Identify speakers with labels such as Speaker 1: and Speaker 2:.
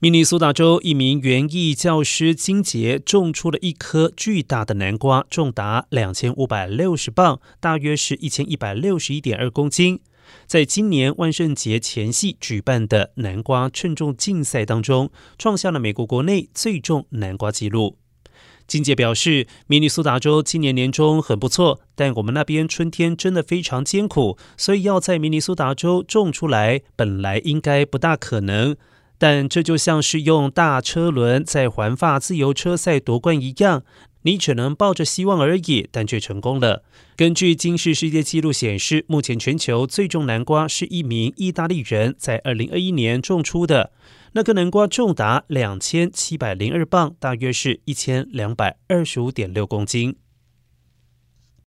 Speaker 1: 明尼苏达州一名园艺教师金杰种出了一颗巨大的南瓜，重达两千五百六十磅，大约是一千一百六十一点二公斤。在今年万圣节前夕举办的南瓜称重竞赛当中，创下了美国国内最重南瓜纪录。金杰表示，明尼苏达州今年年中很不错，但我们那边春天真的非常艰苦，所以要在明尼苏达州种出来，本来应该不大可能。但这就像是用大车轮在环法自由车赛夺冠一样，你只能抱着希望而已，但却成功了。根据今世世界纪录显示，目前全球最重南瓜是一名意大利人在二零二一年种出的，那个南瓜重达两千七百零二磅，大约是一千两百二十五点六公斤。